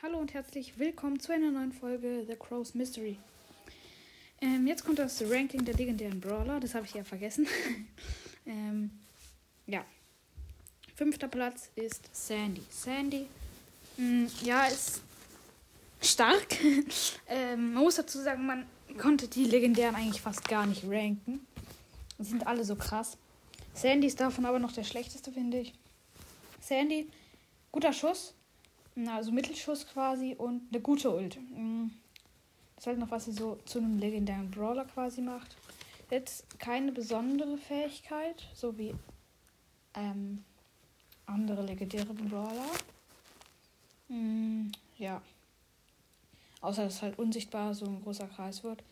Hallo und herzlich willkommen zu einer neuen Folge The Crow's Mystery. Ähm, jetzt kommt das Ranking der legendären Brawler, das habe ich ja vergessen. ähm, ja. Fünfter Platz ist Sandy. Sandy, mh, mm, ja, ist stark. ähm, man muss dazu sagen, man konnte die legendären eigentlich fast gar nicht ranken. Die sind alle so krass. Sandy ist davon aber noch der schlechteste, finde ich. Sandy, guter Schuss, also Mittelschuss quasi und eine gute Ult. Mm. Das ist halt noch, was sie so zu einem legendären Brawler quasi macht. Jetzt keine besondere Fähigkeit, so wie ähm, andere legendäre Brawler. Mm, ja. Außer dass halt unsichtbar so ein großer Kreis wird.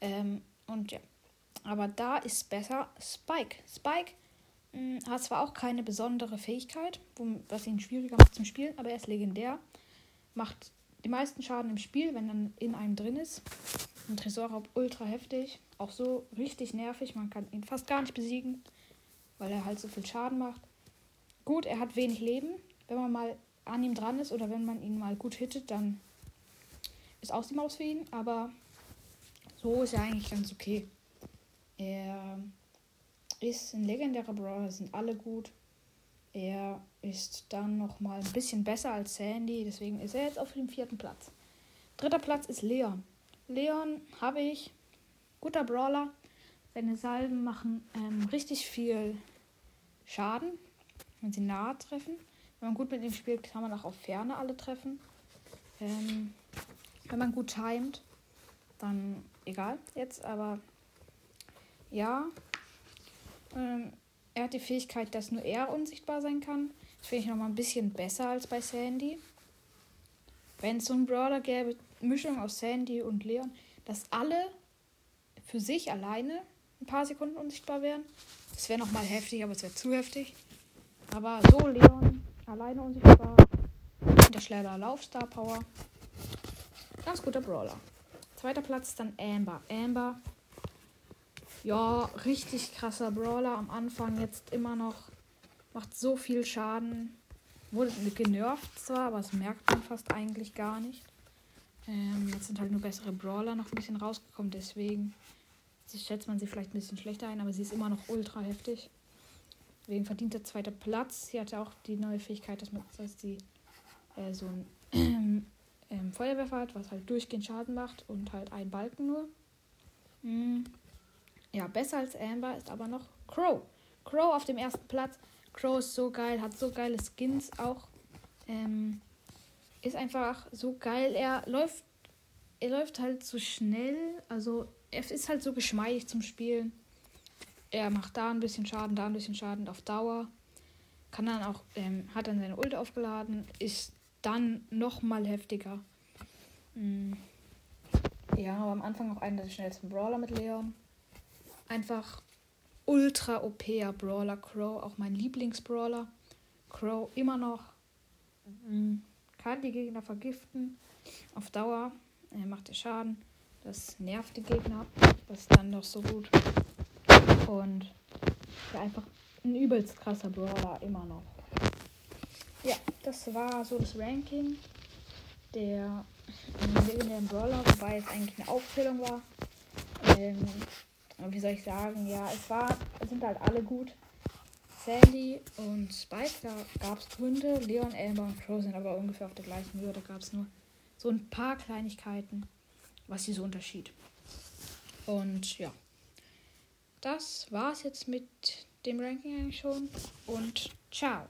Ähm, und ja. Aber da ist besser Spike. Spike hat zwar auch keine besondere Fähigkeit, was ihn schwieriger macht zum Spielen, aber er ist legendär. Macht die meisten Schaden im Spiel, wenn dann in einem drin ist. Ein Tresorraub ultra heftig. Auch so richtig nervig. Man kann ihn fast gar nicht besiegen, weil er halt so viel Schaden macht. Gut, er hat wenig Leben. Wenn man mal an ihm dran ist oder wenn man ihn mal gut hittet, dann ist aus die Maus für ihn. Aber so ist er eigentlich ganz okay. Er ist ein legendärer Brawler, sind alle gut. Er ist dann noch mal ein bisschen besser als Sandy, deswegen ist er jetzt auf dem vierten Platz. Dritter Platz ist Leon. Leon habe ich, guter Brawler. Seine Salben machen ähm, richtig viel Schaden, wenn sie nahe treffen. Wenn man gut mit ihm spielt, kann man auch auf Ferne alle treffen. Ähm, wenn man gut timet, dann egal jetzt, aber ja, ähm, er hat die Fähigkeit, dass nur er unsichtbar sein kann. Das finde ich nochmal ein bisschen besser als bei Sandy. Wenn es so einen Brawler gäbe, Mischung aus Sandy und Leon, dass alle für sich alleine ein paar Sekunden unsichtbar wären. Das wäre nochmal heftig, aber es wäre zu heftig. Aber so Leon alleine unsichtbar. Und der schneller Laufstar Power. Ganz guter Brawler. Zweiter Platz dann Amber. Amber ja, richtig krasser Brawler am Anfang, jetzt immer noch. Macht so viel Schaden. Wurde genervt zwar, aber das merkt man fast eigentlich gar nicht. Ähm, jetzt sind halt nur bessere Brawler noch ein bisschen rausgekommen, deswegen schätzt man sie vielleicht ein bisschen schlechter ein, aber sie ist immer noch ultra heftig. Deswegen verdient der zweite Platz. Sie hatte auch die neue Fähigkeit, dass, man, dass sie äh, so ein ähm, Feuerwerfer hat, was halt durchgehend Schaden macht und halt ein Balken nur. Mhm. Ja, besser als Amber ist aber noch Crow. Crow auf dem ersten Platz. Crow ist so geil, hat so geile Skins auch. Ähm, ist einfach so geil. Er läuft, er läuft halt so schnell. Also er ist halt so geschmeidig zum Spielen. Er macht da ein bisschen Schaden, da ein bisschen Schaden auf Dauer. Kann dann auch, ähm, hat dann seine Ult aufgeladen, ist dann noch mal heftiger. Mhm. Ja, aber am Anfang auch einer der schnellsten Brawler mit Leon einfach ultra OP Brawler. Crow, auch mein Lieblingsbrawler. Crow immer noch. Mhm. Kann die Gegner vergiften. Auf Dauer. Er macht ihr Schaden. Das nervt die Gegner. Das ist dann doch so gut. Und ja, einfach ein übelst krasser Brawler immer noch. Ja, das war so das Ranking der legendären Brawler, wobei es eigentlich eine Aufzählung war. Ähm, wie soll ich sagen, ja, es war, es sind halt alle gut. Sandy und Spike, da gab es Gründe. Leon, Amber und Crow sind aber ungefähr auf der gleichen Höhe. Da gab es nur so ein paar Kleinigkeiten, was sie so unterschied. Und ja, das war's jetzt mit dem Ranking eigentlich schon. Und ciao.